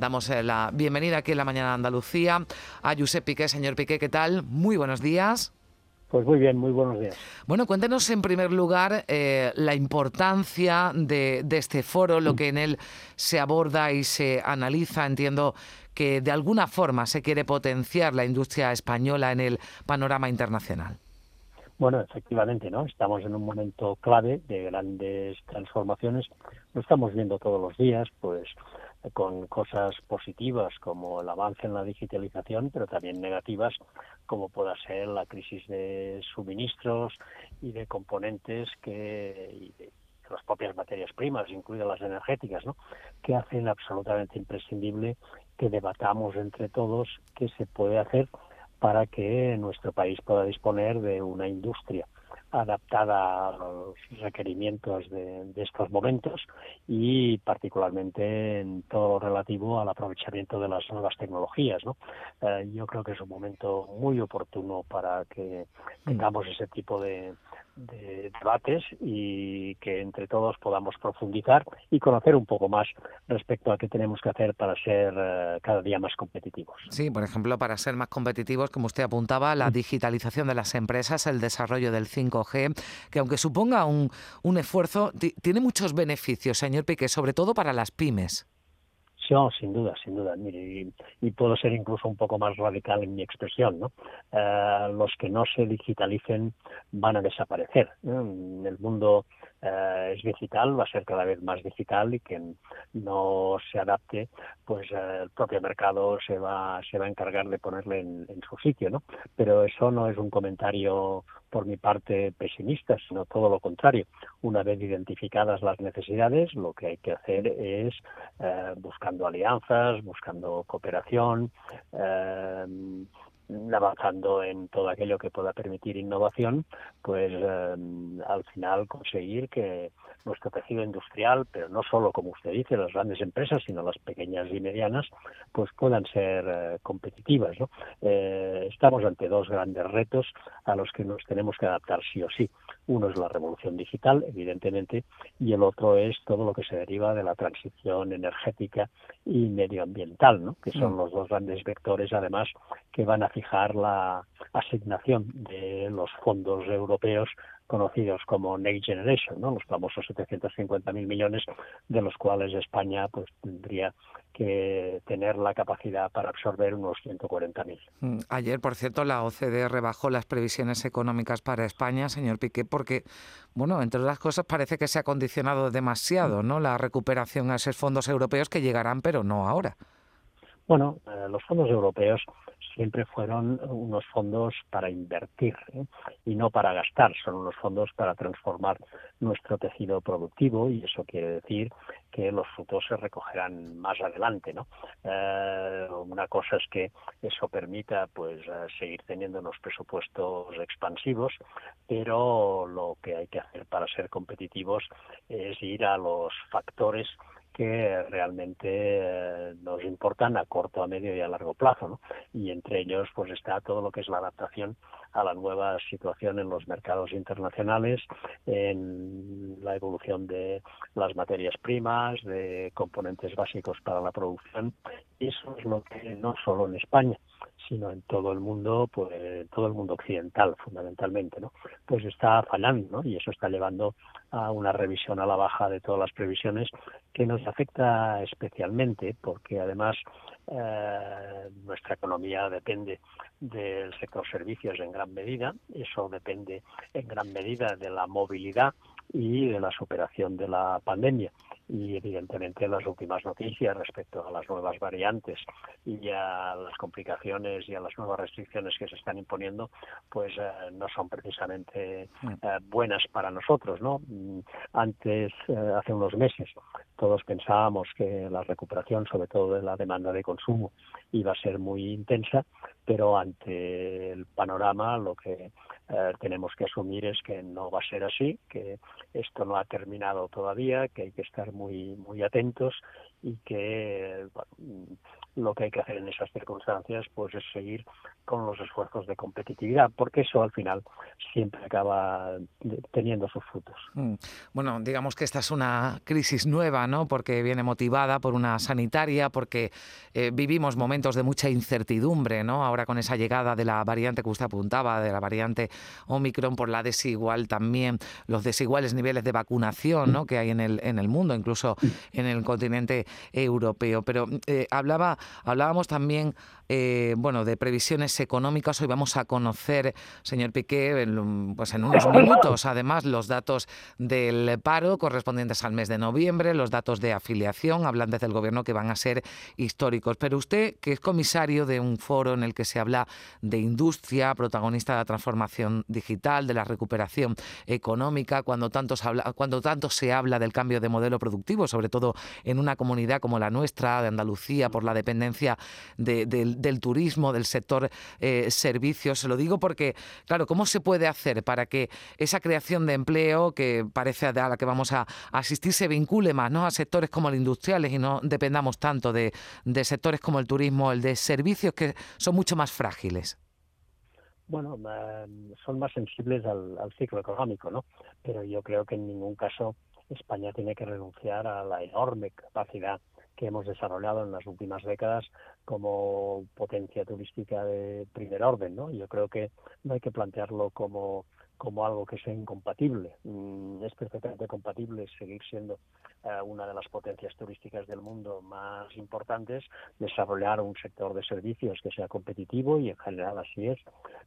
Damos eh, la bienvenida aquí en la mañana de Andalucía a Josep Piqué. Señor Piqué, ¿qué tal? Muy buenos días. Pues muy bien, muy buenos días. Bueno, cuéntenos en primer lugar eh, la importancia de, este foro, lo que en él se aborda y se analiza. Entiendo que de alguna forma se quiere potenciar la industria española en el panorama internacional. Bueno, efectivamente, ¿no? Estamos en un momento clave de grandes transformaciones. Lo estamos viendo todos los días, pues con cosas positivas como el avance en la digitalización, pero también negativas como pueda ser la crisis de suministros y de componentes que y de las propias materias primas, incluidas las energéticas, ¿no? que hacen absolutamente imprescindible que debatamos entre todos qué se puede hacer para que nuestro país pueda disponer de una industria adaptada a los requerimientos de, estos momentos y particularmente en todo lo relativo al aprovechamiento de las nuevas tecnologías. ¿no? Eh, yo creo que es un momento muy oportuno para que tengamos ese tipo de, de debates y que entre todos podamos profundizar y conocer un poco más respecto a qué tenemos que hacer para ser eh, cada día más competitivos. Sí, por ejemplo, para ser más competitivos, como usted apuntaba, la mm. digitalización de las empresas, el desarrollo del 5G, que aunque suponga un, un esfuerzo, tiene muchos beneficios, señor Piqué, sobre todo para las pymes. No, sin duda, sin duda. Mire, y, puedo ser incluso un poco más radical en mi expresión, ¿no? Eh, los que no se digitalicen van a desaparecer. El mundo eh, es digital, va a ser cada vez más digital y quien no se adapte, pues el propio mercado se va, se va a encargar de ponerle en, en su sitio, ¿no? Pero eso no es un comentario por mi parte pesimista, sino todo lo contrario. Una vez identificadas las necesidades, lo que hay que hacer es eh, buscando alianzas, buscando cooperación, eh, avanzando en todo aquello que pueda permitir innovación, pues eh, al final conseguir que nuestro tejido industrial, pero no solo, como usted dice, las grandes empresas, sino las pequeñas y medianas, pues puedan ser eh, competitivas. ¿no? Eh, estamos ante dos grandes retos a los que nos tenemos que adaptar sí o sí. Uno es la revolución digital, evidentemente, y el otro es todo lo que se deriva de la transición energética y medioambiental, ¿no? que son mm. los dos grandes vectores, además, que van a fijar la asignación de los fondos europeos conocidos como Next Generation, ¿no? los famosos 750.000 millones, de los cuales España pues tendría que tener la capacidad para absorber unos 140.000. Mm, ayer, por cierto, la OCDE rebajó las previsiones económicas para España, señor Piqué, porque, bueno, entre otras cosas parece que se ha condicionado demasiado, ¿no? La recuperación a esos fondos europeos que llegarán, pero no ahora. Bueno, eh, los fondos europeos siempre fueron unos fondos para invertir ¿eh? y no para gastar, son unos fondos para transformar nuestro tejido productivo y eso quiere decir que los frutos se recogerán más adelante, ¿no? Eh, una cosa es que eso permita pues seguir teniendo unos presupuestos expansivos, pero lo que hay que hacer para ser competitivos es ir a los factores que realmente eh, nos importan a corto, a medio y a largo plazo, ¿no? Y entre ellos, pues está todo lo que es la adaptación a la nueva situación en los mercados internacionales, en la evolución de las materias primas, de componentes básicos para la producción. Eso es lo que no solo en España, sino en todo el mundo, pues todo el mundo occidental fundamentalmente, ¿no? Pues está fallando, ¿no? Y eso está llevando a una revisión a la baja de todas las previsiones que nos afecta especialmente porque además eh, nuestra economía depende del sector servicios en gran medida, eso depende en gran medida de la movilidad y de la superación de la pandemia y evidentemente las últimas noticias respecto a las nuevas variantes y a las complicaciones y a las nuevas restricciones que se están imponiendo pues eh, no son precisamente mm. eh, buenas para nosotros no mm, antes eh, hace unos meses todos pensábamos que la recuperación sobre todo de la demanda de consumo iba a ser muy intensa pero ante el panorama lo que eh, tenemos que asumir es que no va a ser así, que esto no ha terminado todavía, que hay que estar muy muy atentos y que lo que hay que hacer en esas circunstancias pues es seguir con los esfuerzos de competitividad, porque eso al final siempre acaba teniendo sus frutos. Mm. Bueno, digamos que esta es una crisis nueva, ¿no? Porque viene motivada por una sanitaria, porque eh, vivimos momentos de mucha incertidumbre, ¿no? Ahora con esa llegada de la variante que usted apuntaba, de la variante Omicron, por la desigual también, los desiguales niveles de vacunación, ¿no? Que hay en el, en el mundo, incluso en el continente europeo. Pero eh, hablaba, hablábamos también eh, bueno, de previsiones económicas. Hoy vamos a conocer, señor Piqué, en, pues en unos minutos, además, los datos del paro correspondientes al mes de noviembre, los datos de afiliación, hablan desde el Gobierno que van a ser históricos. Pero usted, que es comisario de un foro en el que se habla de industria, protagonista de la transformación digital, de la recuperación económica, cuando tanto se habla, cuando tanto se habla del cambio de modelo productivo, sobre todo en una comunidad como la nuestra, de Andalucía, por la dependencia del del turismo, del sector eh, servicios. Se lo digo porque, claro, ¿cómo se puede hacer para que esa creación de empleo, que parece a la que vamos a asistir, se vincule más ¿no? a sectores como los industriales y no dependamos tanto de, sectores como el turismo, el de servicios, que son mucho más frágiles? Bueno, em, son más sensibles al ciclo económico, ¿no? Pero yo creo que en ningún caso España tiene que renunciar a la enorme capacidad que hemos desarrollado en las últimas décadas como potencia turística de primer orden. ¿no? Yo creo que no hay que plantearlo como, como algo que sea incompatible. Mm, es perfectamente compatible seguir siendo eh, una de las potencias turísticas del mundo más importantes, desarrollar un sector de servicios que sea competitivo y en general así es,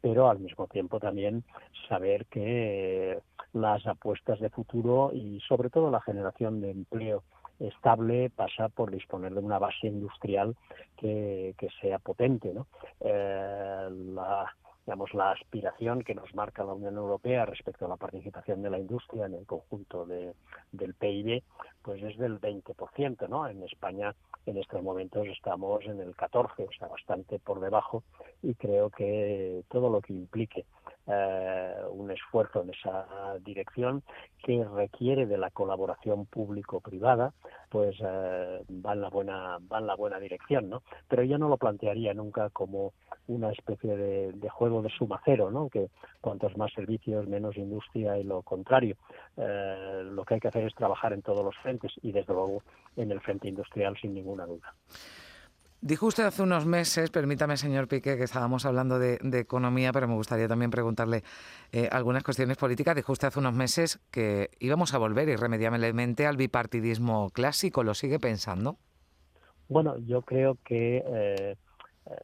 pero al mismo tiempo también saber que las apuestas de futuro y sobre todo la generación de empleo estable pasa por disponer de una base industrial que, que sea potente. ¿no? Eh, la, digamos, la aspiración que nos marca la Unión Europea respecto a la participación de la industria en el conjunto de, del PIB, pues es del 20%, ¿no? En España en estos momentos estamos en el 14, o sea, bastante por debajo, y creo que todo lo que implique eh, un esfuerzo en esa dirección que requiere de la colaboración público-privada, pues eh, va en la buena va en la buena dirección, ¿no? Pero yo no lo plantearía nunca como una especie de, juego de suma cero, ¿no? Que cuantos más servicios, menos industria y lo contrario. Eh, lo que hay que hacer es trabajar en todos los frentes y desde luego en el frente industrial sin ninguna duda. Dijo usted hace unos meses, permítame, señor Pique, que estábamos hablando de, economía, pero me gustaría también preguntarle eh, algunas cuestiones políticas. Dijo usted hace unos meses que íbamos a volver irremediablemente al bipartidismo clásico. ¿Lo sigue pensando? Bueno, yo creo que eh,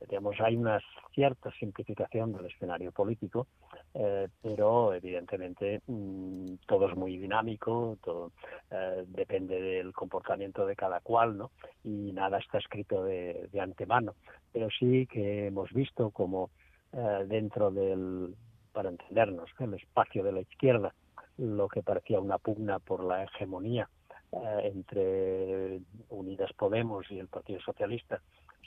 digamos, hay una cierta simplificación del escenario político, eh, pero evidentemente mm, todo es muy dinámico, todo eh, depende del comportamiento de cada cual, ¿no? Y nada está escrito de, antemano. Pero sí que hemos visto como dentro del, para entendernos, el espacio de la izquierda, lo que parecía una pugna por la hegemonía entre Unidas Podemos y el Partido Socialista,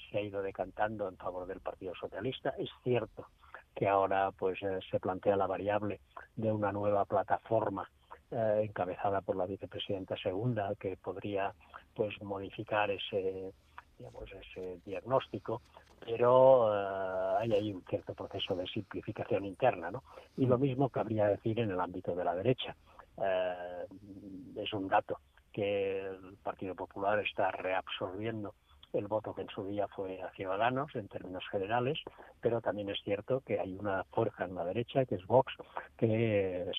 se ha ido decantando en favor del Partido Socialista. Es cierto que ahora pues eh, se plantea la variable de una nueva plataforma eh, encabezada por la vicepresidenta segunda que podría pues modificar ese digamos ese diagnóstico pero eh, hay ahí un cierto proceso de simplificación interna ¿no? y lo mismo cabría decir en el ámbito de la derecha es un dato que el Partido Popular está reabsorbiendo el voto que en su día fue a Ciudadanos en términos generales, pero también es cierto que hay una fuerza en la derecha, que es Vox, que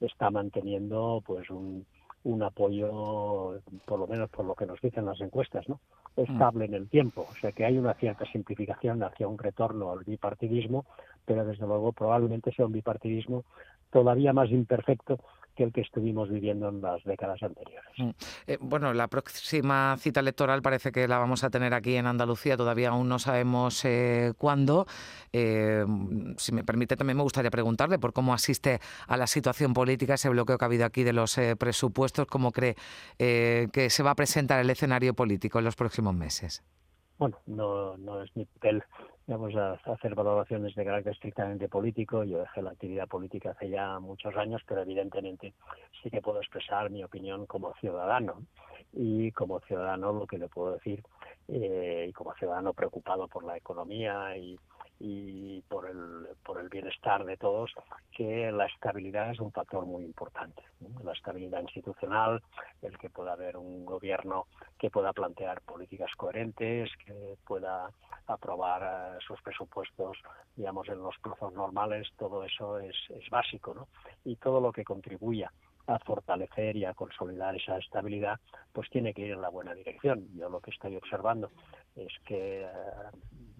está manteniendo pues un, un apoyo, por lo menos por lo que nos dicen las encuestas, ¿no? estable en el tiempo. O sea que hay una cierta simplificación hacia un retorno al bipartidismo, pero desde luego probablemente sea un bipartidismo todavía más imperfecto que el que estuvimos viviendo en las décadas anteriores. Mm. Eh, bueno, la próxima cita electoral parece que la vamos a tener aquí en Andalucía, todavía aún no sabemos eh, cuándo. Eh, si me permite, también me gustaría preguntarle por cómo asiste a la situación política, ese bloqueo que ha habido aquí de los presupuestos, cómo cree que se va a presentar el escenario político en los próximos meses. Bueno, no, no es mi papel vamos a hacer valoraciones de carácter estrictamente político. Yo dejé la actividad política hace ya muchos años, pero evidentemente sí que puedo expresar mi opinión como ciudadano. Y como ciudadano lo que le puedo decir, eh, y como ciudadano preocupado por la economía y, y por el, por el bienestar de todos, que la estabilidad es un factor muy importante. La estabilidad institucional, el que pueda haber un gobierno que pueda plantear políticas coherentes, que pueda aprobar eh, sus presupuestos, digamos, en los plazos normales, todo eso es, es básico, ¿no? Y todo lo que contribuya a fortalecer y a consolidar esa estabilidad, pues tiene que ir en la buena dirección. Yo lo que estoy observando es que eh,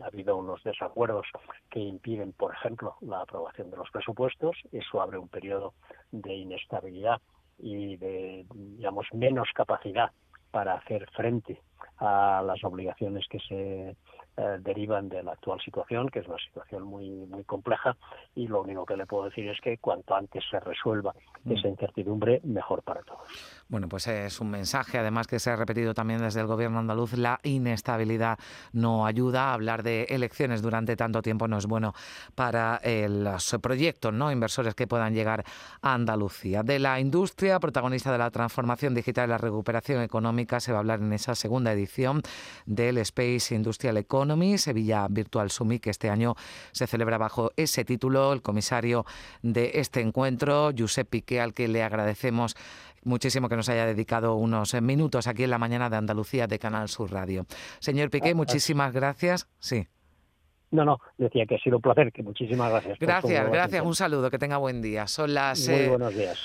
ha habido unos desacuerdos que impiden, por ejemplo, la aprobación de los presupuestos. Eso abre un periodo de inestabilidad y de, digamos, menos capacidad para hacer frente a las obligaciones que se eh, derivan de la actual situación, que es una situación muy muy compleja, y lo único que le puedo decir es que cuanto antes se resuelva mm. esa incertidumbre, mejor para todos. Bueno, pues es un mensaje, además que se ha repetido también desde el gobierno andaluz, la inestabilidad no ayuda. Hablar de elecciones durante tanto tiempo no es bueno para eh, los proyectos, ¿no? Inversores que puedan llegar a Andalucía. De la industria, protagonista de la transformación digital y la recuperación económica, se va a hablar en esa segunda edición del Space Industrial Economy Sevilla Virtual Summit, que este año se celebra bajo ese título. El comisario de este encuentro, Josep Piqué, al que le agradecemos muchísimo que nos haya dedicado unos minutos aquí en la mañana de Andalucía de Canal Sur Radio. Señor Piqué, ah, muchísimas gracias. Sí. No, no, decía que ha sido un placer, que muchísimas gracias. Gracias, gracias. Un saludo, que tenga buen día. Son las. Muy eh, buenos días.